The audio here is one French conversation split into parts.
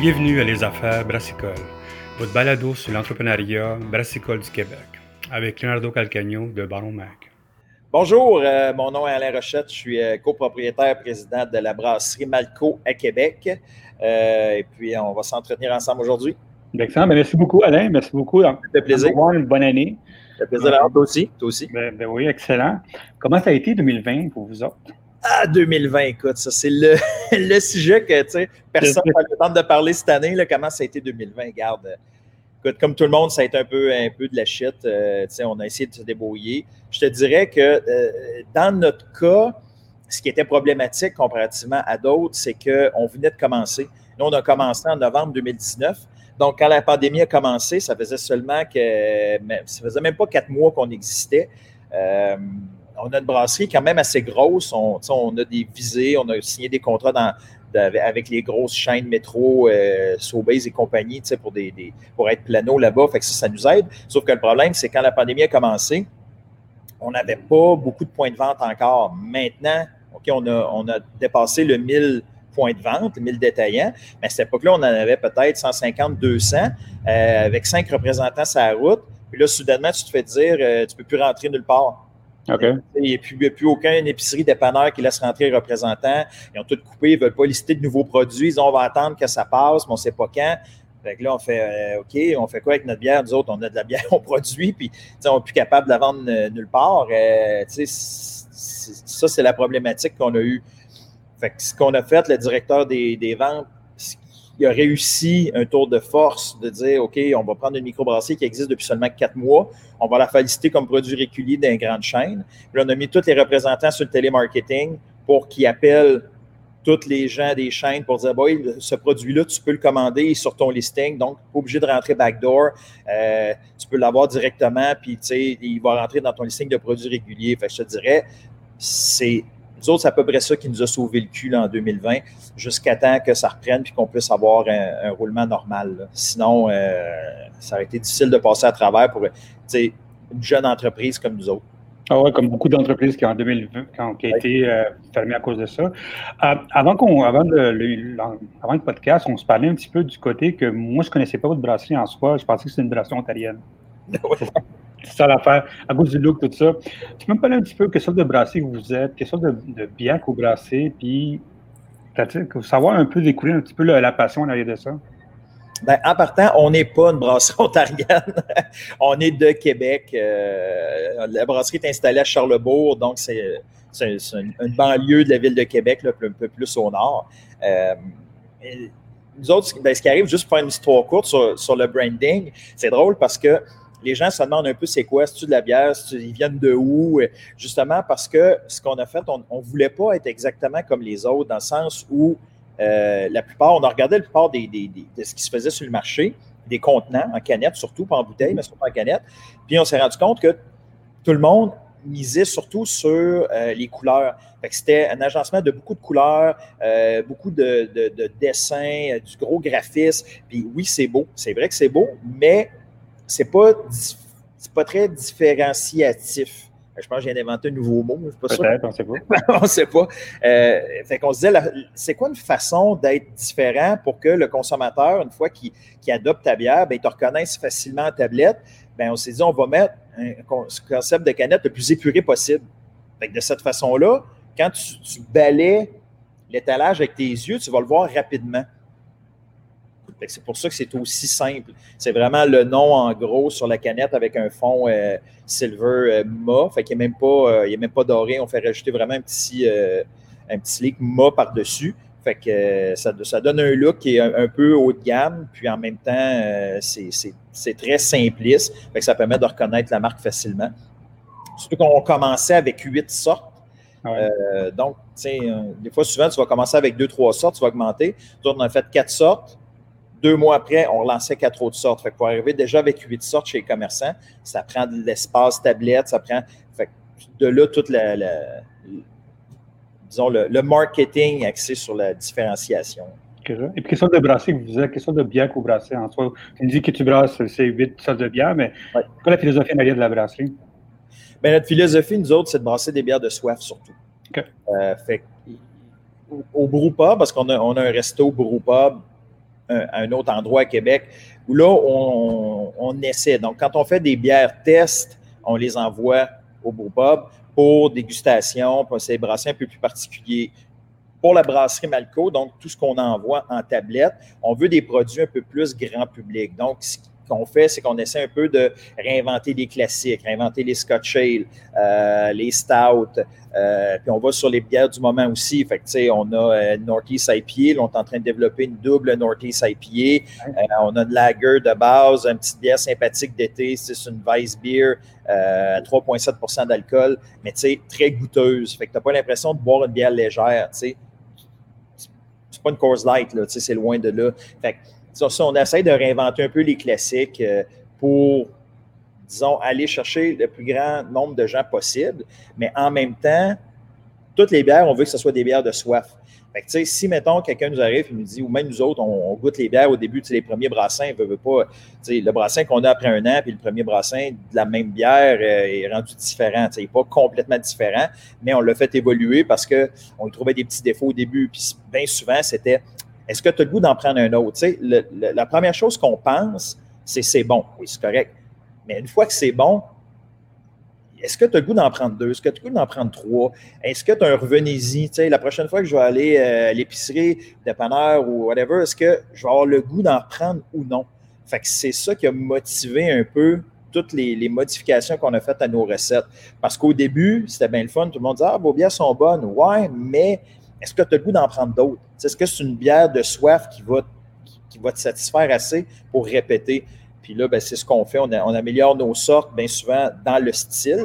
Bienvenue à Les Affaires Brassicole, votre balado sur l'entrepreneuriat brassicole du Québec, avec Leonardo Calcagno de Baron Mac. Bonjour, euh, mon nom est Alain Rochette, je suis euh, copropriétaire président de la brasserie Malco à Québec. Euh, et puis, on va s'entretenir ensemble aujourd'hui. Excellent, ben, merci beaucoup Alain, merci beaucoup. Ça fait plaisir. Une bonne année. Ça fait plaisir d'avoir toi aussi. Toi aussi. Ben, ben, oui, excellent. Comment ça a été 2020 pour vous autres? Ah, 2020, écoute, ça c'est le, le, sujet que tu sais, personne n'a le temps de parler cette année. Là, comment ça a été 2020? Garde. Écoute, comme tout le monde, ça a été un peu, un peu de la shit. Euh, sais, on a essayé de se débrouiller. Je te dirais que euh, dans notre cas, ce qui était problématique comparativement à d'autres, c'est qu'on venait de commencer. Nous, on a commencé en novembre 2019. Donc, quand la pandémie a commencé, ça faisait seulement que. Ça faisait même pas quatre mois qu'on existait. Euh, on a une brasserie quand même assez grosse. On, a des visées, on a signé des contrats avec les grosses chaînes métro, euh, Sobeys et compagnie, pour, pour être plano là-bas. Fait que ça, ça nous aide. Sauf que le problème, c'est quand la pandémie a commencé, on n'avait pas beaucoup de points de vente encore. Maintenant, OK, on a, dépassé le 1000 points de vente, 1000 détaillants. Mais à cette époque-là, on en avait peut-être 150, 200, euh, avec cinq représentants sur la route. Puis là, soudainement, tu te fais dire, euh, tu ne peux plus rentrer nulle part. Il n'y a, plus aucune épicerie dépanneur qui laisse rentrer les représentants. Ils ont tout coupé, ils ne veulent pas lister de nouveaux produits. Ils ont, on va attendre que ça passe, mais on ne sait pas quand. Fait là, on fait euh, OK, on fait quoi avec notre bière? Nous autres, on a de la bière, on produit, puis on n'est plus capable de la vendre euh, nulle part. Euh, ça, c'est la problématique qu'on a eue. Fait ce qu'on a fait, le directeur des ventes, il a réussi un tour de force de dire OK, on va prendre une microbrasserie qui existe depuis seulement quatre mois, on va la féliciter comme produit régulier d'une grande chaîne. Puis on a mis tous les représentants sur le télémarketing pour qu'ils appellent tous les gens des chaînes pour dire boy, ce produit-là, tu peux le commander sur ton listing, donc pas obligé de rentrer backdoor. Euh, tu peux l'avoir directement, puis il va rentrer dans ton listing de produits réguliers. Fait je te dirais, c'est nous autres, c'est à peu près ça qui nous a sauvé le cul en 2020, jusqu'à temps que ça reprenne et qu'on puisse avoir un, roulement normal. Sinon, euh, ça aurait été difficile de passer à travers pour une jeune entreprise comme nous autres. Ah ouais, comme beaucoup d'entreprises qui, en 2020, qui ont, été euh, fermées à cause de ça. Euh, avant, qu'on, avant, le, avant le podcast, on se parlait un petit peu du côté que moi, je ne connaissais pas votre brasserie en soi. Je pensais que c'était une brasserie ontarienne. C'est ça l'affaire, à cause du look, tout ça. Tu peux me parler un petit peu quelle sorte de brasserie vous êtes, quelle sorte de, de bière que vous puis savoir un peu découvrir un petit peu la, passion derrière de ça? Ben, en partant, on n'est pas une brasserie ontarienne. on est de Québec. Euh, la brasserie est installée à Charlebourg, donc c'est une, banlieue de la ville de Québec, un peu plus au nord. Euh, nous autres, ben, ce qui arrive, juste pour faire une histoire courte sur le branding, c'est drôle parce que les gens se demandent un peu c'est quoi, c'est-tu de la bière, ils viennent de où, justement parce que ce qu'on a fait, on ne voulait pas être exactement comme les autres, dans le sens où euh, la plupart, on a regardé la plupart des, de ce qui se faisait sur le marché, des contenants en canette, surtout pas en bouteille, mais surtout en canette. Puis on s'est rendu compte que tout le monde misait surtout sur euh, les couleurs. C'était un agencement de beaucoup de couleurs, euh, beaucoup de, de dessins, du gros graphisme. Puis oui, c'est beau, c'est vrai que c'est beau, mais c'est pas, pas très différenciatif. Je pense que j'ai inventé un nouveau mot. Peut-être, on ne sait pas. on ne sait pas. Euh, fait qu'on se disait, c'est quoi une façon d'être différent pour que le consommateur, une fois qu'il adopte ta bière, ben, il te reconnaisse facilement en tablette? Ben, on s'est dit, on va mettre un concept de canette le plus épuré possible. Fait de cette façon-là, quand tu, tu balais l'étalage avec tes yeux, tu vas le voir rapidement. C'est pour ça que c'est aussi simple. C'est vraiment le nom en gros sur la canette avec un fond euh, silver euh, ma. Fait qu'il n'est même, pas, euh, même pas doré. On fait rajouter vraiment un petit, un petit leak ma par-dessus. Fait que ça, ça, donne un look qui est un, peu haut de gamme, puis en même temps, c'est très simpliste. Fait que ça permet de reconnaître la marque facilement. Surtout qu'on commençait avec huit sortes. donc, des fois, souvent, tu vas commencer avec deux, trois sortes, tu vas augmenter. Nous on a fait quatre sortes. Deux mois après, on relançait quatre autres sortes. Fait pour arriver déjà avec huit sortes chez les commerçants, ça prend de l'espace tablette, ça prend. de là, toute la, disons, le, marketing axé sur la différenciation. Et puis, sorte de brasserie vous? Quelle sorte de bière que vous brassez en soi? Tu me dis que tu brasses, c'est huit sortes de bières, mais ouais. quoi la philosophie derrière de la brasserie? Bien, notre philosophie, nous autres, c'est de brasser des bières de soif surtout. Euh, fait au, au parce qu'on a, on a un resto brewpub un, autre endroit à Québec où là, on, essaie. Donc, quand on fait des bières tests, on les envoie au Bob pour dégustation, pour ces brasseries un peu plus particuliers. Pour la brasserie Malco, donc tout ce qu'on envoie en tablette, on veut des produits un peu plus grand public. Donc, qu'on fait, c'est qu'on essaie un peu de réinventer les classiques, réinventer les Scotch Ale, euh, les Stout, euh, puis on va sur les bières du moment aussi. Fait que, on a euh, Northeast IPA, là, on est en train de développer une double Northeast IPA. on a une lager de base, une petite bière sympathique d'été, c'est une Weiss Beer à 3,7% d'alcool, mais très goûteuse. Fait que tu n'as pas l'impression de boire une bière légère. C'est pas une course light, c'est loin de là. Fait que, on essaie de réinventer un peu les classiques euh, pour, disons, aller chercher le plus grand nombre de gens possible, mais en même temps, toutes les bières, on veut que ce soit des bières de soif. Fait si, mettons, quelqu'un nous arrive et nous dit, ou même nous autres, on, goûte les bières au début, les premiers brassins, veut, veut pas, le brassin qu'on a après un an, puis le premier brassin de la même bière euh, est rendu différent. Il n'est pas complètement différent, mais on l'a fait évoluer parce qu'on trouvait des petits défauts au début. Puis bien souvent, c'était est-ce que tu as le goût d'en prendre un autre? la première chose qu'on pense, c'est c'est bon. Oui, c'est correct. Mais une fois que c'est bon, est-ce que tu as le goût d'en prendre deux? Est-ce que tu as le goût d'en prendre trois? Est-ce que tu as un revenez-y? La prochaine fois que je vais aller euh, à l'épicerie, dépanneur ou whatever, est-ce que je vais avoir le goût d'en prendre ou non? C'est ça qui a motivé un peu toutes les, modifications qu'on a faites à nos recettes. Parce qu'au début, c'était bien le fun. Tout le monde disait Ah, vos bières sont bonnes. Ouais, mais est-ce que tu as le goût d'en prendre d'autres? Est-ce que c'est une bière de soif qui va, qui, va te satisfaire assez pour répéter? Puis là, ben, c'est ce qu'on fait. On, améliore nos sortes bien souvent dans le style.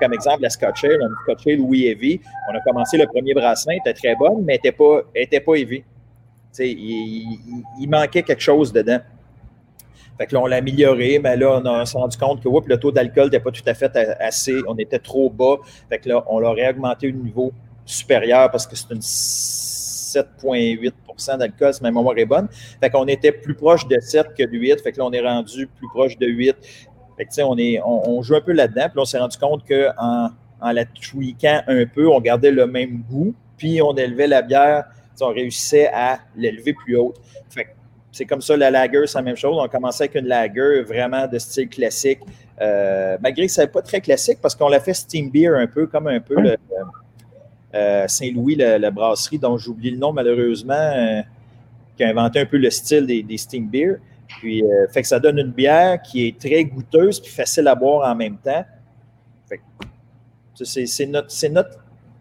Comme exemple, la Scotch Ale, une Scotch Ale Louis Heavy. On a commencé le premier brassin, était très bonne, mais n'était pas, pas heavy. Il, manquait quelque chose dedans. Fait que là, on l'a amélioré, mais là, on, s'est rendu compte que le taux d'alcool n'était pas tout à fait assez, on était trop bas. Fait que là, on l'aurait augmenté au niveau supérieur parce que c'est une 7,8% d'alcool, si ma mémoire est bonne. Fait qu'on était plus proche de 7 que de 8. Fait que là, on est rendu plus proche de 8. Fait que, on, est, on, joue un peu là-dedans. Puis là, on s'est rendu compte qu'en en la tweakant un peu, on gardait le même goût. Puis on élevait la bière, on réussissait à l'élever plus haute. Fait c'est comme ça, la lager, c'est la même chose. On commençait avec une lager vraiment de style classique. Euh, malgré que ce n'est pas très classique parce qu'on l'a fait steam beer un peu, comme un peu le, Saint-Louis, la, brasserie dont j'oublie le nom malheureusement, euh, qui a inventé un peu le style des, steam beer. Puis, euh, fait que ça donne une bière qui est très goûteuse puis facile à boire en même temps. c'est notre, notre,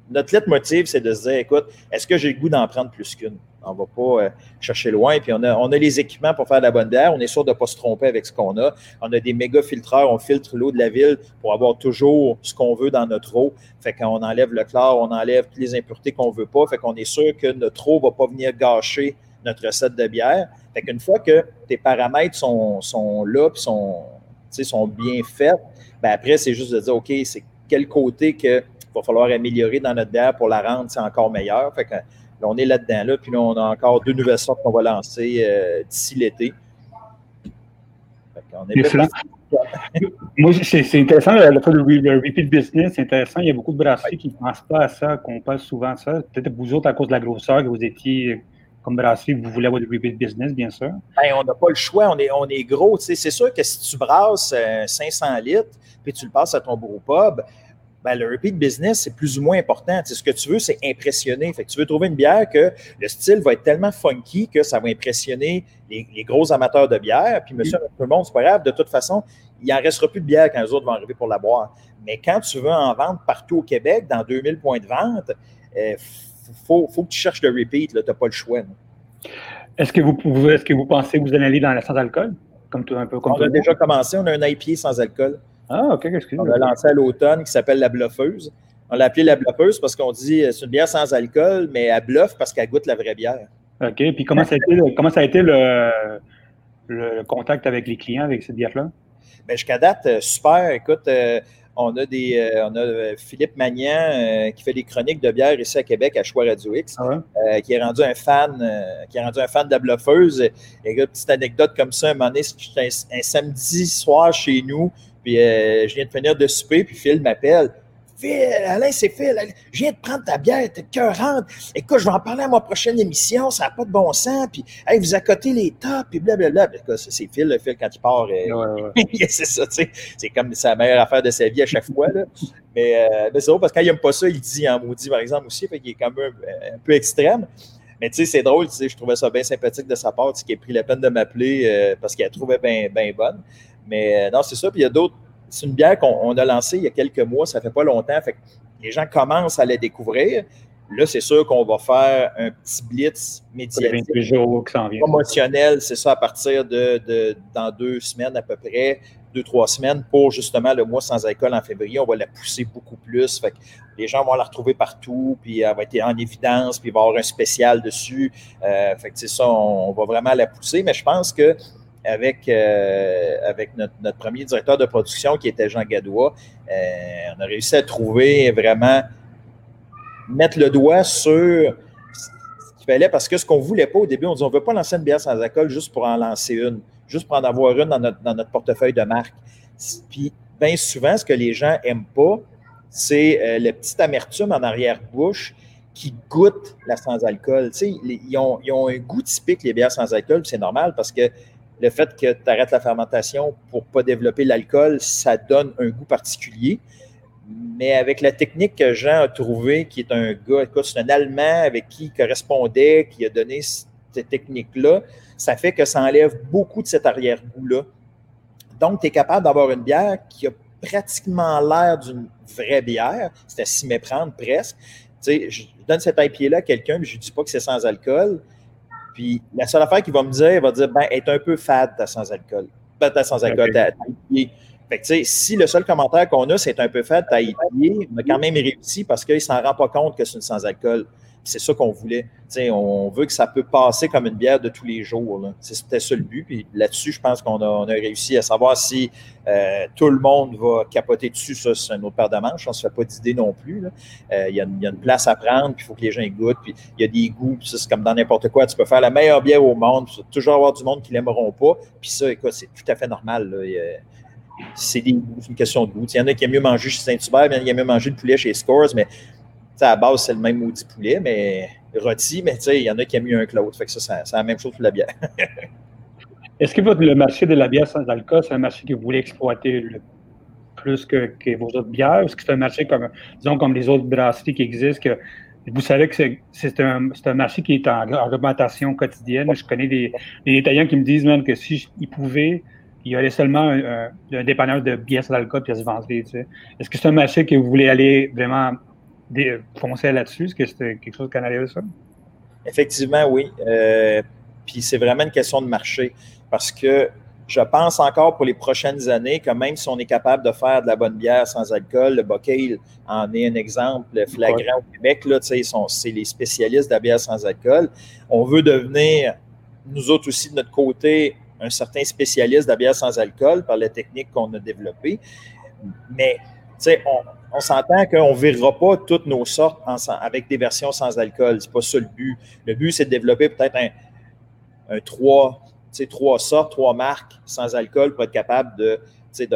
notre lettre motive, c'est de se dire, écoute, est-ce que j'ai le goût d'en prendre plus qu'une? On ne va pas euh, chercher loin. Puis on a, on a les équipements pour faire de la bonne bière. On est sûr de ne pas se tromper avec ce qu'on a. On a des méga filtreurs. On filtre l'eau de la ville pour avoir toujours ce qu'on veut dans notre eau. Fait qu'on enlève le chlore, on enlève toutes les impuretés qu'on ne veut pas. Fait qu'on est sûr que notre eau ne va pas venir gâcher notre recette de bière. Fait qu'une fois que tes paramètres sont, sont là et sont, sont bien faits, ben après, c'est juste de dire, OK, c'est quel côté qu'il va falloir améliorer dans notre bière pour la rendre encore meilleure. Fait que on est là-dedans, là, puis là, on a encore deux nouvelles sortes qu'on va lancer euh, d'ici l'été. Moi, c'est intéressant, le, le, repeat business, c'est intéressant. Il y a beaucoup de brasseries qui ne pensent pas à ça, qu'on pense souvent à ça. Peut-être vous autres, à cause de la grosseur, que vous étiez comme brasserie, vous voulez avoir du repeat business, bien sûr. Ben, on n'a pas le choix, on est, on est gros. C'est sûr que si tu brasses 500 euh, litres, puis tu le passes à ton pub, ben, le repeat business, c'est plus ou moins important. ce que tu veux, c'est impressionner. Fait que tu veux trouver une bière que le style va être tellement funky que ça va impressionner les, gros amateurs de bière. Puis, monsieur, tout le monde, c'est pas grave. De toute façon, il n'en restera plus de bière quand les autres vont arriver pour la boire. Mais quand tu veux en vendre partout au Québec, dans 2000 points de vente, il euh, faut, que tu cherches le repeat. Tu n'as pas le choix. Est-ce que, vous, est-ce que vous pensez que vous allez aller dans la sans-alcool? Comme un peu comme On a déjà commencé. On a un IPA sans alcool. Ah, OK, excusez On l'a lancé à l'automne qui s'appelle la bluffeuse. On l'a appelé la bluffeuse parce qu'on dit c'est une bière sans alcool, mais elle bluffe parce qu'elle goûte la vraie bière. OK. Puis comment ça a été, comment ça a été le, le contact avec les clients avec cette bière-là? Bien, jusqu'à date, euh, super. Écoute, euh, on a des euh, on a Philippe Magnan qui fait des chroniques de bière ici à Québec à Choix Radio X, ah qui est rendu un fan, qui est rendu un fan de la bluffeuse. Et une petite anecdote comme ça, un moment donné, un samedi soir chez nous, puis euh, je viens de finir de souper, puis Phil m'appelle. Phil, Alain, c'est Phil. Je viens de prendre ta bière, t'es cœurante. Écoute, je vais en parler à ma prochaine émission, ça n'a pas de bon sens. Puis, hey, vous accotez les tops, puis blablabla. C'est Phil, le Phil, quand il part. Euh, c'est ça, tu sais. C'est comme sa meilleure affaire de sa vie à chaque fois. Là. Mais, euh, c'est drôle parce que quand il n'aime pas ça, il dit en maudit, par exemple, aussi. Fait qu'il est quand même un, peu extrême. Mais tu sais, c'est drôle, tu sais, je trouvais ça bien sympathique de sa part, qu'il ait pris la peine de m'appeler euh, parce qu'il a trouvé bien ben bonne. Mais non, c'est ça. Puis il y a d'autres c'est une bière qu'on a lancée il y a quelques mois, ça fait pas longtemps. Fait les gens commencent à la découvrir. Là, c'est sûr qu'on va faire un petit blitz médiatique promotionnel, c'est ça, à partir de, dans deux semaines à peu près, deux, trois semaines pour justement le mois sans alcool en février. On va la pousser beaucoup plus. Fait les gens vont la retrouver partout, puis elle va être en évidence, puis il va y avoir un spécial dessus. Euh, fait que c'est ça, on, va vraiment la pousser. Mais je pense que avec, euh, avec notre, premier directeur de production qui était Jean Gadois. Euh, on a réussi à trouver vraiment mettre le doigt sur ce qu'il fallait parce que ce qu'on ne voulait pas au début, on dit on ne veut pas lancer une bière sans alcool juste pour en lancer une, juste pour en avoir une dans notre, portefeuille de marque. Puis, bien souvent, ce que les gens n'aiment pas, c'est euh, le petit amertume en arrière-bouche qui goûte la sans-alcool. Ils, ont, ils, ont, un goût typique, les bières sans alcool, c'est normal parce que le fait que tu arrêtes la fermentation pour ne pas développer l'alcool, ça donne un goût particulier. Mais avec la technique que Jean a trouvée, qui est un gars, c'est un Allemand avec qui il correspondait, qui a donné cette technique-là, ça fait que ça enlève beaucoup de cet arrière-goût-là. Donc, tu es capable d'avoir une bière qui a pratiquement l'air d'une vraie bière, c'est à s'y méprendre presque. Tu sais, je donne cet IPA-là à quelqu'un, mais je ne dis pas que c'est sans alcool. Puis la seule affaire qu'il va me dire, il va dire, ben, est un peu fade ta sans-alcool. Ben, ta sans-alcool, ta, fait que, tu sais, si le seul commentaire qu'on a, c'est un peu fade, ta IPA, on a quand même réussi parce qu'il ne s'en rend pas compte que c'est une sans-alcool c'est ça qu'on voulait. on veut que ça peut passer comme une bière de tous les jours. C'était ça le but. Puis là-dessus, je pense qu'on a, réussi à savoir si euh, tout le monde va capoter dessus. Ça, c'est une autre paire de manches. On ne se fait pas d'idée non plus. Euh, il y, a une place à prendre, puis il faut que les gens goûtent. Puis il y a des goûts. c'est comme dans n'importe quoi. Tu peux faire la meilleure bière au monde. Vas toujours avoir du monde qui l'aimeront pas. Puis ça, c'est tout à fait normal. c'est une question de goût. Il y en a qui aiment mieux manger chez Saint-Hubert, il y en a qui aiment mieux manger le poulet chez Scores, mais à la base, c'est le même maudit poulet, mais rôti, mais il y en a qui aiment mieux un que l'autre. Fait que ça, c'est la même chose pour la bière. Est-ce que votre, le marché de la bière sans alcool, c'est un marché que vous voulez exploiter plus que, vos autres bières? Est-ce que c'est un marché comme, disons, comme les autres brasseries qui existent, que vous savez que c'est un, un, marché qui est en, augmentation quotidienne? Je connais des, des Italiens qui me disent même que s'ils ils pouvaient, il y aurait seulement un, un, dépanneur de bières sans alcool qui se vendrait. Est-ce que c'est un marché que vous voulez aller vraiment foncer là-dessus? Est-ce que c'était quelque chose qu'on allait ça? Effectivement, oui. Euh, puis c'est vraiment une question de marché parce que je pense encore pour les prochaines années que même si on est capable de faire de la bonne bière sans alcool, le Bocale en est un exemple flagrant au Québec. Là, c'est les spécialistes de la bière sans alcool. On veut devenir, nous autres aussi, de notre côté, un certain spécialiste de la bière sans alcool par la technique qu'on a développée. Mais on, s'entend qu'on ne verra pas toutes nos sortes avec des versions sans alcool. Ce n'est pas ça le but. Le but, c'est de développer peut-être un, trois, trois sortes, trois marques sans alcool pour être capable de,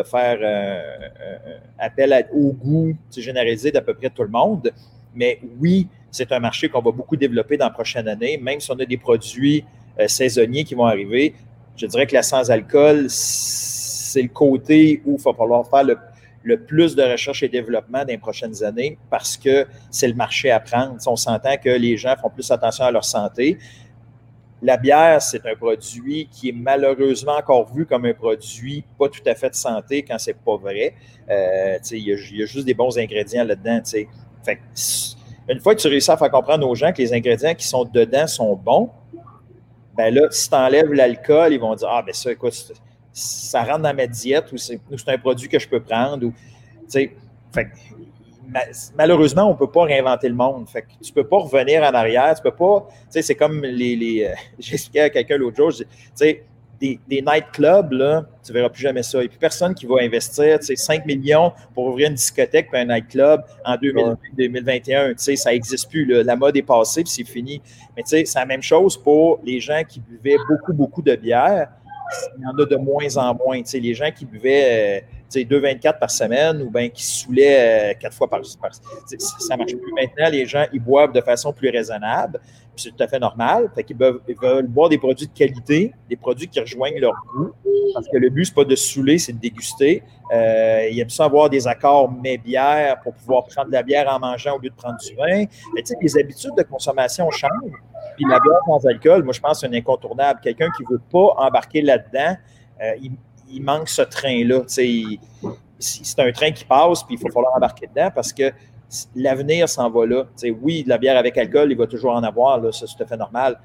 faire un, appel au goût généralisé d'à peu près tout le monde. Mais oui, c'est un marché qu'on va beaucoup développer dans la prochaine année, même si on a des produits euh, saisonniers qui vont arriver. Je dirais que la sans-alcool, c'est le côté où il va falloir faire le le plus de recherche et développement dans les prochaines années parce que c'est le marché à prendre. on s'entend que les gens font plus attention à leur santé. La bière, c'est un produit qui est malheureusement encore vu comme un produit pas tout à fait de santé quand c'est pas vrai. Euh, il y, a juste des bons ingrédients là-dedans. Une fois que tu réussis à faire comprendre aux gens que les ingrédients qui sont dedans sont bons, ben là, si tu enlèves l'alcool, ils vont dire Ah, ben ça, écoute, ça rentre dans ma diète ou c'est un produit que je peux prendre. Ou, fait, malheureusement, on ne peut pas réinventer le monde. Fait tu ne peux pas revenir en arrière. Tu peux pas. C'est comme les. les euh, J'expliquais à quelqu'un l'autre jour, des, des nightclubs, là, tu ne verras plus jamais ça. Et puis personne qui va investir 5 millions pour ouvrir une discothèque ou un nightclub en 2021. Ça n'existe plus. La mode est passée puis c'est fini. Mais c'est la même chose pour les gens qui buvaient beaucoup, beaucoup de bière il y en a de moins en moins. les gens qui buvaient 2,24 par semaine ou bien qui saoulaient quatre fois par, par Ça ne marche plus maintenant. Les gens, ils boivent de façon plus raisonnable c'est tout à fait normal. Fait qu'ils veulent, boire des produits de qualité, des produits qui rejoignent leur goût. Parce que le but, ce n'est pas de saouler, c'est de déguster. Euh, ils aiment ça avoir des accords mets-bière pour pouvoir prendre de la bière en mangeant au lieu de prendre du vin. Mais les habitudes de consommation changent. Puis la bière sans alcool, moi, je pense que c'est un incontournable. Quelqu'un qui ne veut pas embarquer là-dedans, euh, il, manque ce train-là. C'est un train qui passe, puis il faut falloir embarquer dedans parce que l'avenir s'en va là. oui, de la bière avec alcool, il va toujours en avoir, ça c'est tout à fait normal.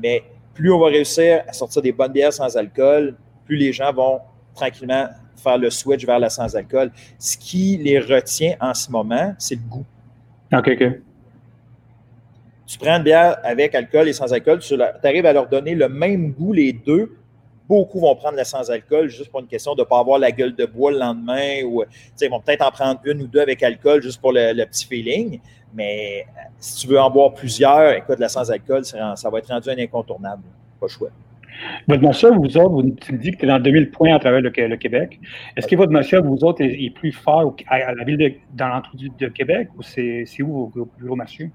Mais plus on va réussir à sortir des bonnes bières sans alcool, plus les gens vont tranquillement faire le switch vers la sans alcool. Ce qui les retient en ce moment, c'est le goût. OK, OK. Tu prends une bière avec alcool et sans alcool, tu arrives à leur donner le même goût, les deux, Beaucoup vont prendre la sans-alcool juste pour une question de ne pas avoir la gueule de bois le lendemain ils vont peut-être en prendre une ou deux avec alcool juste pour le, petit feeling. Mais euh, si tu veux en boire plusieurs, écoute, la sans-alcool, ça, va être rendu un incontournable. Pas chouette. Votre marché, vous autres, vous, tu me dis que tu es dans 2000 points à travers le, Québec. Est-ce que votre marché, vous autres, est, plus fort à, la ville de, dans l'entrée de Québec ou c'est où vos gros marchés?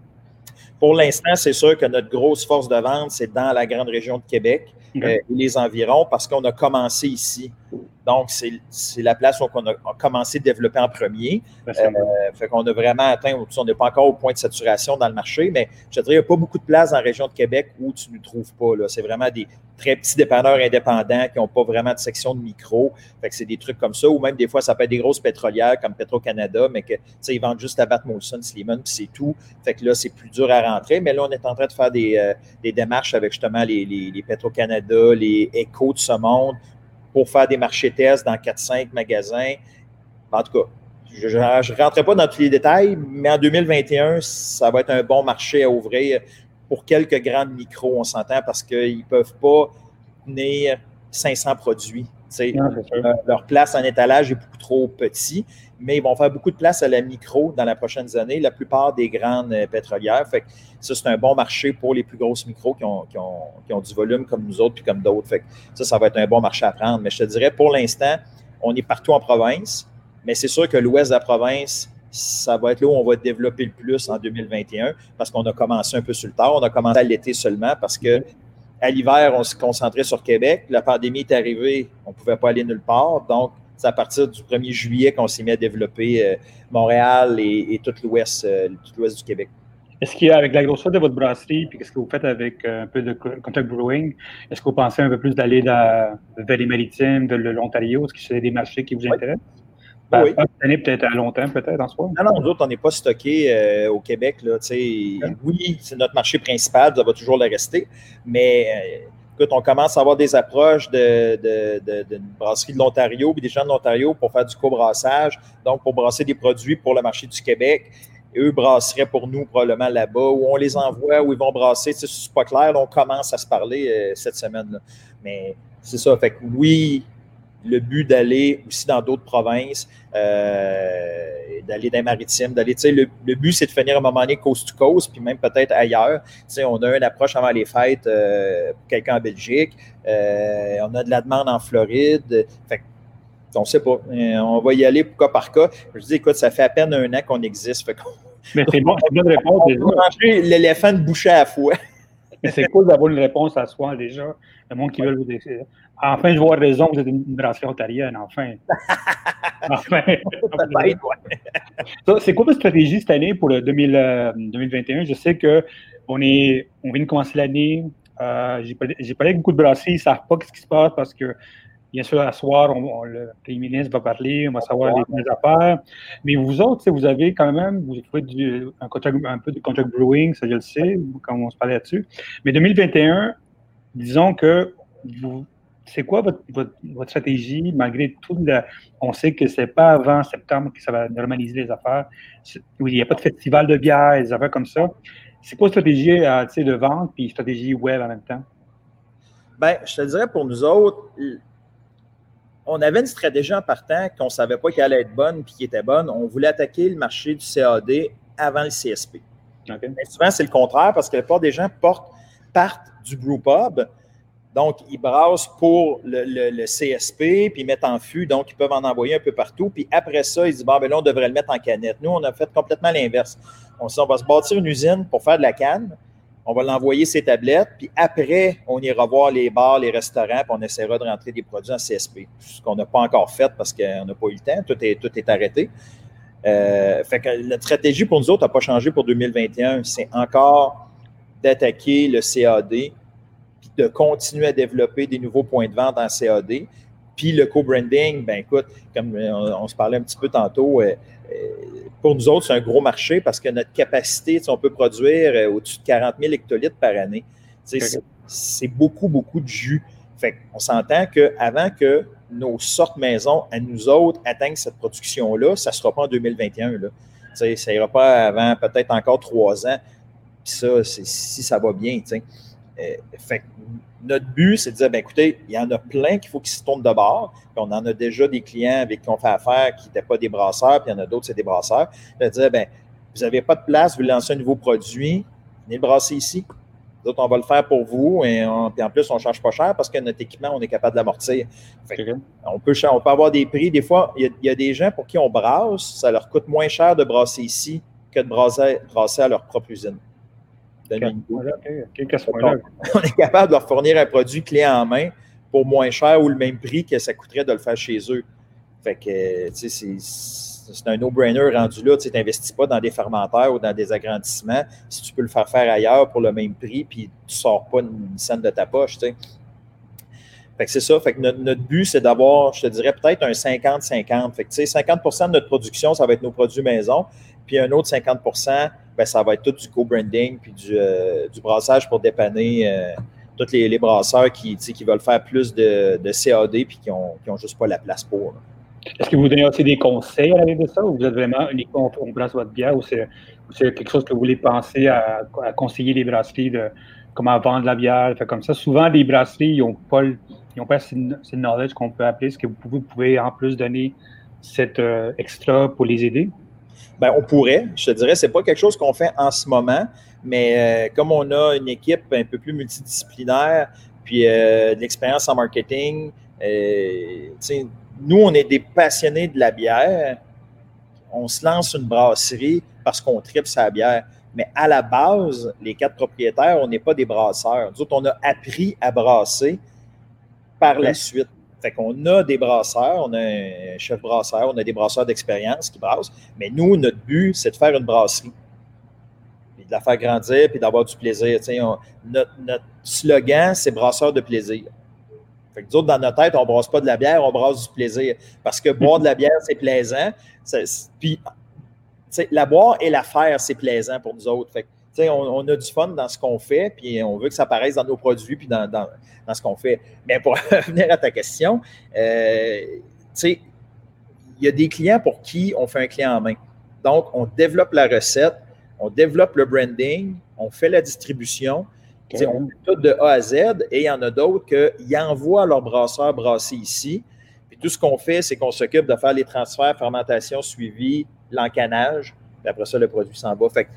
Pour l'instant, c'est sûr que notre grosse force de vente, c'est dans la grande région de Québec euh, et les environs parce qu'on a commencé ici. Donc, c'est la place où on a, commencé à développer en premier. Euh, fait qu'on a vraiment atteint, on n'est pas encore au point de saturation dans le marché, mais je dirais qu'il n'y a pas beaucoup de places dans la région de Québec où tu ne trouves pas. C'est vraiment des très petits dépanneurs indépendants qui n'ont pas vraiment de section de micro. Fait que c'est des trucs comme ça, ou même des fois, ça peut être des grosses pétrolières comme Petro-Canada, mais que ils vendent juste à Bat Molson, Slimane, puis c'est tout. Fait que là, c'est plus dur à rentrer. Mais là, on est en train de faire des, euh, démarches avec justement les, les, les Petro-Canada, les Echo de ce monde pour faire des marchés tests dans 4-5 magasins. En tout cas, je ne rentrerai pas dans tous les détails, mais en 2021, ça va être un bon marché à ouvrir pour quelques grands micros, on s'entend, parce qu'ils ne peuvent pas tenir 500 produits. Euh, leur place en étalage est beaucoup trop petit, mais ils vont faire beaucoup de place à la micro dans les prochaines années, la plupart des grandes euh, pétrolières. Fait ça, c'est un bon marché pour les plus grosses micros qui ont, du volume comme nous autres puis comme d'autres. Fait ça, ça va être un bon marché à prendre. Mais je te dirais, pour l'instant, on est partout en province, mais c'est sûr que l'ouest de la province, ça va être là où on va développer le plus en 2021 parce qu'on a commencé un peu sur le tard. On a commencé à l'été seulement parce que à l'hiver, on se concentrait sur Québec. La pandémie est arrivée, on ne pouvait pas aller nulle part. Donc, c'est à partir du 1er juillet qu'on s'est mis à développer euh, Montréal et, tout l'ouest euh, du Québec. Est-ce qu'il y a, avec la grosseur de votre brasserie, puis qu'est-ce que vous faites avec euh, un peu de contact brewing, est-ce que vous pensez un peu plus d'aller vers les maritimes, de l'Ontario? Est-ce que c'est des marchés qui vous intéressent? Ben, oui. peut-être à longtemps, peut-être, en soi. Non, non, nous autres, on n'est pas stocké au Québec. Là, Oui, c'est notre marché principal, ça va toujours le rester. Mais on commence à avoir des approches de, de, brasserie de l'Ontario, puis des gens de l'Ontario pour faire du co-brassage, donc pour brasser des produits pour le marché du Québec. Eux brasseraient pour nous probablement là-bas, où on les envoie, où ils vont brasser. Tu sais, c'est pas clair, on commence à se parler euh, cette semaine-là. Mais c'est ça, fait que oui, le but d'aller aussi dans d'autres provinces, euh, d'aller dans les maritimes, d'aller, tu sais, le, but, c'est de finir à un moment donné coast to coast, puis même peut-être ailleurs. Tu sais, on a une approche avant les fêtes euh, pour quelqu'un en Belgique, euh, on a de la demande en Floride. Fait on ne sait pas. On va y aller cas par cas. Je dis, écoute, ça fait à peine un an qu'on existe. Fait Mais c'est bon, c'est. On va manger l'éléphant de boucher à la fois. Mais c'est cool d'avoir une réponse à soi déjà. Le monde qui veut vous décider. Enfin, je vois raison, vous êtes une brasserie ontarienne, enfin. enfin. c'est quoi votre stratégie cette année pour le 2021? Euh, je sais qu'on est, on vient de commencer l'année. Euh, j'ai parlé avec beaucoup de brasseries, ils ne savent pas ce qui se passe parce que, bien sûr, à soir, le Premier ministre va parler, on va savoir les, affaires. Mais vous autres, vous avez quand même, vous faites du, un, un peu de contract brewing, ça je le sais, quand on se parlait là-dessus. Mais 2021, disons que vous, c'est quoi votre, stratégie malgré tout? on sait que c'est pas avant septembre que ça va normaliser les affaires. Il n'y a pas de festival de bière, des affaires comme ça. C'est quoi stratégie de vente puis stratégie web en même temps? Bien, je te dirais pour nous autres, on avait une stratégie en partant qu'on ne savait pas qu'elle allait être bonne puis qui était bonne. On voulait attaquer le marché du CAD avant le CSP. Mais souvent, c'est le contraire parce que la plupart des gens portent, partent du brewpub Donc, ils brassent pour le, CSP, puis ils mettent en fût, donc ils peuvent en envoyer un peu partout. Puis après ça, ils disent, bon, ben là, on devrait le mettre en canette. Nous, on a fait complètement l'inverse. On, on va se bâtir une usine pour faire de la canne. On va l'envoyer ses tablettes, puis après, on ira voir les bars, les restaurants, puis on essaiera de rentrer des produits en CSP. Ce qu'on n'a pas encore fait parce qu'on n'a pas eu le temps. Tout est, tout est arrêté. Euh, fait que la stratégie pour nous autres n'a pas changé pour 2021. C'est encore d'attaquer le CAD, puis de continuer à développer des nouveaux points de vente en CAD. Puis le co-branding, ben écoute, comme on, se parlait un petit peu tantôt, euh, euh, pour nous autres, c'est un gros marché parce que notre capacité, on peut produire au-dessus de 40 000 hectolitres par année. C'est beaucoup, beaucoup de jus. Fait on s'entend qu'avant que nos sortes maison à nous autres atteignent cette production-là, ça ne sera pas en 2021. Là. Ça n'ira pas avant peut-être encore trois ans. Puis ça, si ça va bien. Euh, fait notre but, c'est de dire, ben, écoutez, il y en a plein qu'il faut qu'ils se tournent de bord. Puis on en a déjà des clients avec qui on fait affaire qui n'étaient pas des brasseurs, puis il y en a d'autres, c'est des brasseurs. De dire, ben, vous n'avez pas de place, vous lancez un nouveau produit, venez le brasser ici on va le faire pour vous. Et en plus, on ne charge pas cher parce que notre équipement, on est capable de l'amortir. On, peut, on peut avoir des prix. Des fois, il y, a, des gens pour qui on brasse, ça leur coûte moins cher de brasser ici que de brasser, à leur propre usine. on est capable de leur fournir un produit clé en main pour moins cher ou le même prix que ça coûterait de le faire chez eux. Fait que, tu sais, c'est un no-brainer rendu là. Tu n'investis pas dans des fermentaires ou dans des agrandissements si tu peux le faire faire ailleurs pour le même prix, puis tu ne sors pas une scène de ta poche. Tu c'est ça. Fait que notre, but, c'est d'avoir, je te dirais, peut-être un 50-50. Fait que, 50% de notre production, ça va être nos produits maison. Puis un autre 50% ben, ça va être tout du co-branding puis du, euh, brassage pour dépanner euh, tous les, brasseurs qui, veulent faire plus de, CAD puis qui n'ont ont juste pas la place pour. Est-ce que vous donnez aussi des conseils à l'aide de ça ou vous êtes vraiment uniquement on place votre bière ou c'est quelque chose que vous voulez penser à, conseiller les brasseries de comment vendre la bière, fait comme ça? Souvent, les brasseries, ils n'ont pas, ils pas cette, knowledge qu'on peut appeler. Est-ce que vous pouvez, en plus donner cet euh, extra pour les aider? Bien, on pourrait, je te dirais, c'est pas quelque chose qu'on fait en ce moment, mais euh, comme on a une équipe un peu plus multidisciplinaire, puis euh, de l'expérience en marketing, nous, on est des passionnés de la bière. On se lance une brasserie parce qu'on tripe sa bière. Mais à la base, les quatre propriétaires, on n'est pas des brasseurs. Nous autres, on a appris à brasser par la suite. Fait qu'on a des brasseurs, on a un chef brasseur, on a des brasseurs d'expérience qui brassent. Mais nous, notre but, c'est de faire une brasserie. Puis de la faire grandir, puis d'avoir du plaisir. notre, notre slogan, c'est brasseur de plaisir. Fait que autres, dans notre tête, on ne brasse pas de la bière, on brasse du plaisir. Parce que boire de la bière, c'est plaisant. Puis, la boire et la faire, c'est plaisant pour nous autres. Fait que, on, on, a du fun dans ce qu'on fait, puis on veut que ça apparaisse dans nos produits, puis dans, dans, ce qu'on fait. Mais pour revenir à ta question, euh, il y a des clients pour qui on fait un client en main. Donc, on développe la recette, on développe le branding, on fait la distribution, on fait tout de A à Z et il y en a d'autres qui envoient leur brasseur brasser ici. Puis tout ce qu'on fait, c'est qu'on s'occupe de faire les transferts, fermentation, suivi, l'encanage. Puis après ça, le produit s'en va. Fait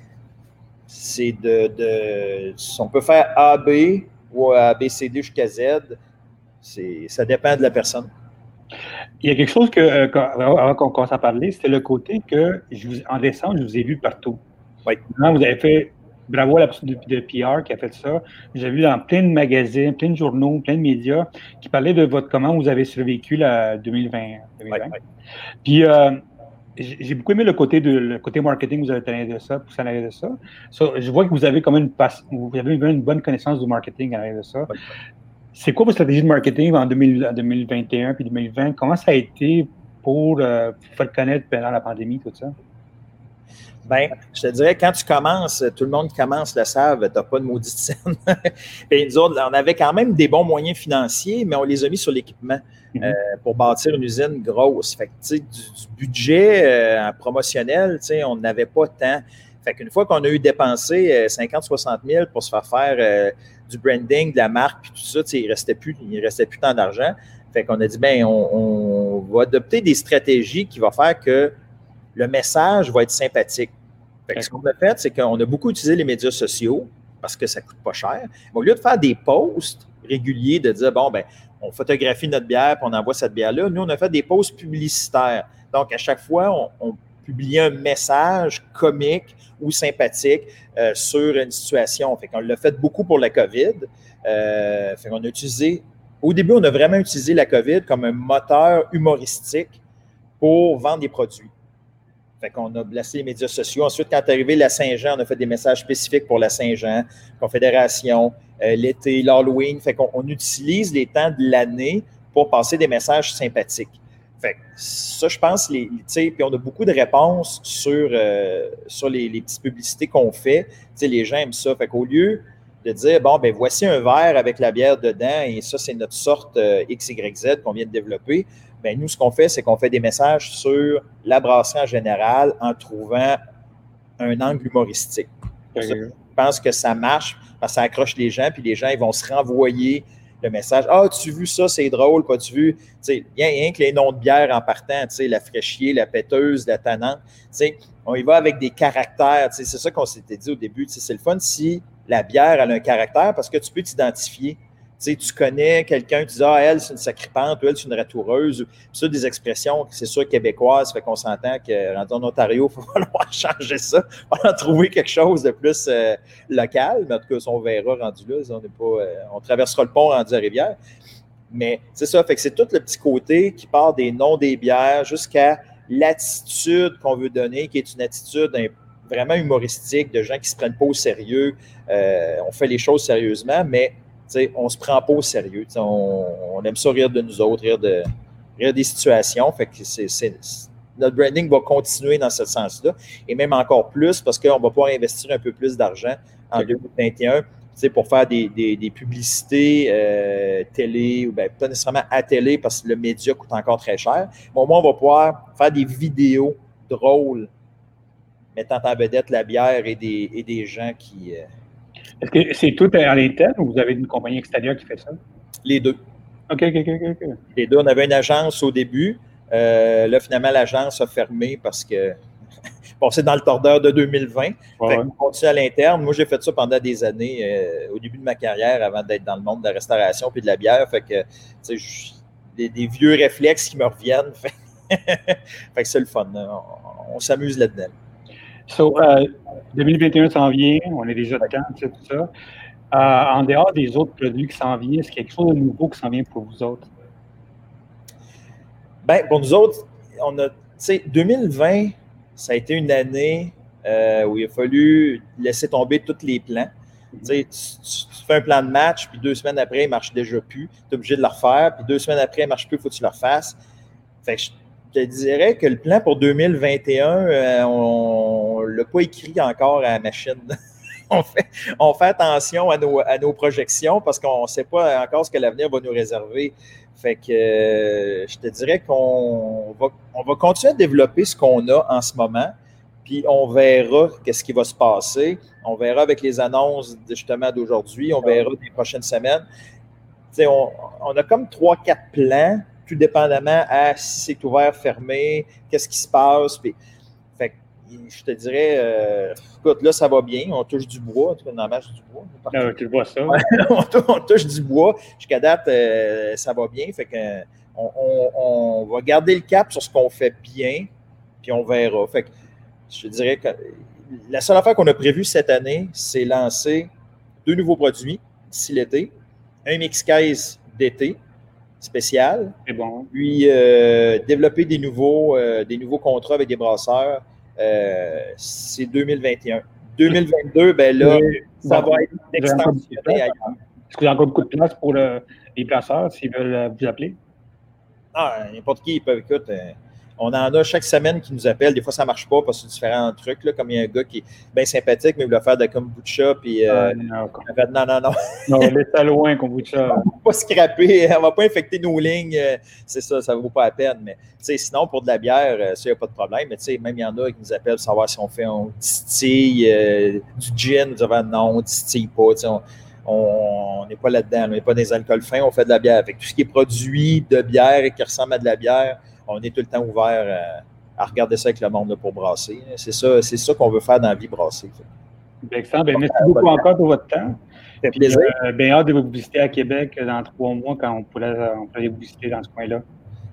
c'est de, de, On peut faire A, B ou A, B, C, D jusqu'à Z. Ça dépend de la personne. Il y a quelque chose que, euh, avant qu'on commence à parler, c'était le côté que, je vous, en décembre, je vous ai vu partout. Oui. vous avez fait bravo à la personne de, PR qui a fait ça. J'ai vu dans plein de magazines, plein de journaux, plein de médias qui parlaient de votre comment vous avez survécu la 2020. Puis euh, j'ai beaucoup aimé le côté de le côté marketing, vous avez tenu de ça, pour s'en de ça. je vois que vous avez quand même une, vous avez une bonne connaissance du marketing à de ça. C'est quoi votre stratégie de marketing en, 2021 puis 2020? Comment ça a été pour euh, faire connaître pendant la pandémie, tout ça? Bien, je te dirais, quand tu commences, tout le monde commence le savent, tu n'as pas de maudite scène. Nous autres, on avait quand même des bons moyens financiers, mais on les a mis sur l'équipement mhm. euh, pour bâtir une usine grosse. Fait que, du, du budget euh, promotionnel, on n'avait pas tant. Fait qu'une fois qu'on a eu dépensé 50-60 euh, 000 pour se faire faire du branding, de la marque, puis tout ça, il ne restait, plus, il restait plus tant d'argent. Fait qu'on a dit, ben, on, on, va adopter des stratégies qui vont faire que le message va être sympathique. ce qu'on a fait, c'est qu'on a beaucoup utilisé les médias sociaux parce que ça ne coûte pas cher. au lieu de faire des posts régulier de dire, bon, ben, on photographie notre bière, puis on envoie cette bière-là. Nous, on a fait des pauses publicitaires. Donc, à chaque fois, on, publiait un message comique ou sympathique euh, sur une situation. Qu'on l'a fait beaucoup pour la COVID. Euh, fait qu'on a utilisé, au début, on a vraiment utilisé la COVID comme un moteur humoristique pour vendre des produits. Fait qu'on a blessé les médias sociaux. Ensuite, quand est arrivé la Saint-Jean, on a fait des messages spécifiques pour la Saint-Jean, Confédération, euh, l'été, l'Halloween. Fait qu'on utilise les temps de l'année pour passer des messages sympathiques. Fait que ça, je pense, les, puis on a beaucoup de réponses sur, euh, sur les, petites publicités qu'on fait. sais, les gens aiment ça. Fait qu'au lieu de dire, bon, ben voici un verre avec la bière dedans et ça, c'est notre sorte euh, XYZ qu'on vient de développer, ben nous, ce qu'on fait, c'est qu'on fait des messages sur la brasserie en général en trouvant un angle humoristique. je pense que ça marche parce que ça accroche les gens, puis les gens, ils vont se renvoyer le message. Ah, tu as vu ça, c'est drôle, pas tu vu? A rien que les noms de bière en partant, la fraîchier, la péteuse, la tannante. On y va avec des caractères. C'est ça qu'on s'était dit au début. C'est le fun si la bière a un caractère parce que tu peux t'identifier sais, tu connais quelqu'un, tu dis Ah, elle, c'est une sacripante, ou elle, c'est une ratoureuse. Ça, des expressions, c'est sûr, québécoises, fait qu'on s'entend que en Ontario, il va falloir changer ça, va trouver quelque chose de plus euh, local. Mais en tout cas, on verra rendu là. On, euh, on traversera le pont rendu à Rivière. Mais c'est ça, fait que c'est tout le petit côté qui part des noms des bières jusqu'à l'attitude qu'on veut donner, qui est une attitude vraiment humoristique de gens qui ne se prennent pas au sérieux. Euh, on fait les choses sérieusement, mais on ne se prend pas au sérieux. On, aime ça rire de nous autres, rire, de, des situations. Fait que notre branding va continuer dans ce sens-là, et même encore plus parce qu'on va pouvoir investir un peu plus d'argent en 2021 pour faire des, publicités euh, télé, ou bien pas nécessairement à télé parce que le média coûte encore très cher. Mais au moins, on va pouvoir faire des vidéos drôles mettant en vedette la bière et des, gens qui, euh, est-ce que c'est tout à l'interne ou vous avez une compagnie extérieure qui fait ça? Les deux. OK, OK, OK. Les deux. On avait une agence au début. Euh, là, finalement, l'agence a fermé parce que bon, c'est dans le tordeur de 2020. on continue à l'interne. Moi, j'ai fait ça pendant des années, euh, au début de ma carrière, avant d'être dans le monde de la restauration puis de la bière. Fait que, tu sais, des, des, vieux réflexes qui me reviennent. fait que c'est le fun. On, on s'amuse là-dedans. So, 2021 euh, s'en vient, on est déjà dedans, tout ça. Euh, en dehors des autres produits qui s'en viennent, est-ce qu'il y a quelque chose de nouveau qui s'en vient pour vous autres? Bien, pour nous autres, on a, tu sais, 2020, ça a été une année euh, où il a fallu laisser tomber tous les plans. Tu, sais, tu, fais un plan de match, puis deux semaines après, il ne marche déjà plus. Tu es obligé de le refaire, puis deux semaines après, il ne marche plus, il faut que tu le refasses. Fait que je dirais que le plan pour 2021, euh, on ne l'a pas écrit encore à la machine. on, fait, on fait attention à nos, à nos projections parce qu'on ne sait pas encore ce que l'avenir va nous réserver. Fait que euh, je te dirais qu'on va, on va continuer à développer ce qu'on a en ce moment, puis on verra qu'est-ce qui va se passer. On verra avec les annonces justement d'aujourd'hui, on verra des prochaines semaines. On, on a comme trois, quatre plans tout dépendamment à si c'est ouvert, fermé, qu'est-ce qui se passe. Puis, fait, je te dirais, euh, écoute, là, ça va bien, on touche du bois, en tout cas, dans la du bois. Ah, tu vois ça. on, touche du bois. Jusqu'à date, euh, ça va bien. Fait que, on, on, va garder le cap sur ce qu'on fait bien, puis on verra. Fait que, je te dirais que la seule affaire qu'on a prévue cette année, c'est lancer deux nouveaux produits d'ici l'été, un mix case d'été, spécial. Bon. Puis euh, développer des nouveaux, euh, des nouveaux contrats avec des brasseurs, euh, c'est 2021. 2022, ben là, ça va être extensionné ailleurs. Est-ce qu'il y a encore beaucoup de place pour les brasseurs s'ils veulent vous appeler? Ah, n'importe qui, ils peuvent, écoute, on en a chaque semaine qui nous appellent. Des fois, ça ne marche pas parce que c'est différents trucs. Là, comme il y a un gars qui est bien sympathique, mais il veut faire de kombucha. Puis, euh, ah, non, non, non. Non, laisse ça loin, kombucha. on ne va pas scraper, on ne va pas infecter nos lignes. Euh, c'est ça, ça ne vaut pas la peine. Mais sinon, pour de la bière, euh, ça, il n'y a pas de problème. Mais même il y en a qui nous appellent pour savoir si on fait un distille du gin. Nous avons non, on ne distille pas. On n'est pas là-dedans. On n'est pas des alcools fins, on fait de la bière. Avec tout ce qui est produit de bière et qui ressemble à de la bière, on est tout le temps ouvert euh, à, regarder ça avec le monde pour brasser. C'est ça, c'est ça qu'on veut faire dans la vie brasser. Ben, merci beaucoup encore pour votre temps. plaisir. Euh, bien hâte de vous visiter à Québec dans trois mois quand on pourrait, on pourrait vous visiter dans ce coin-là.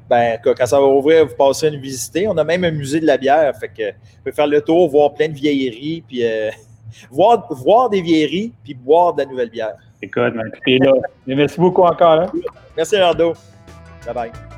Ben, quand ça va ouvrir, vous passerez nous visiter. On a même un musée de la bière. Fait que vous pouvez faire le tour, voir plein de vieilleries, puis euh, voir, voir des vieilleries, puis boire de la nouvelle bière. Écoute, ben, là. Merci beaucoup encore. Hein? Merci, Lardo. Bye bye.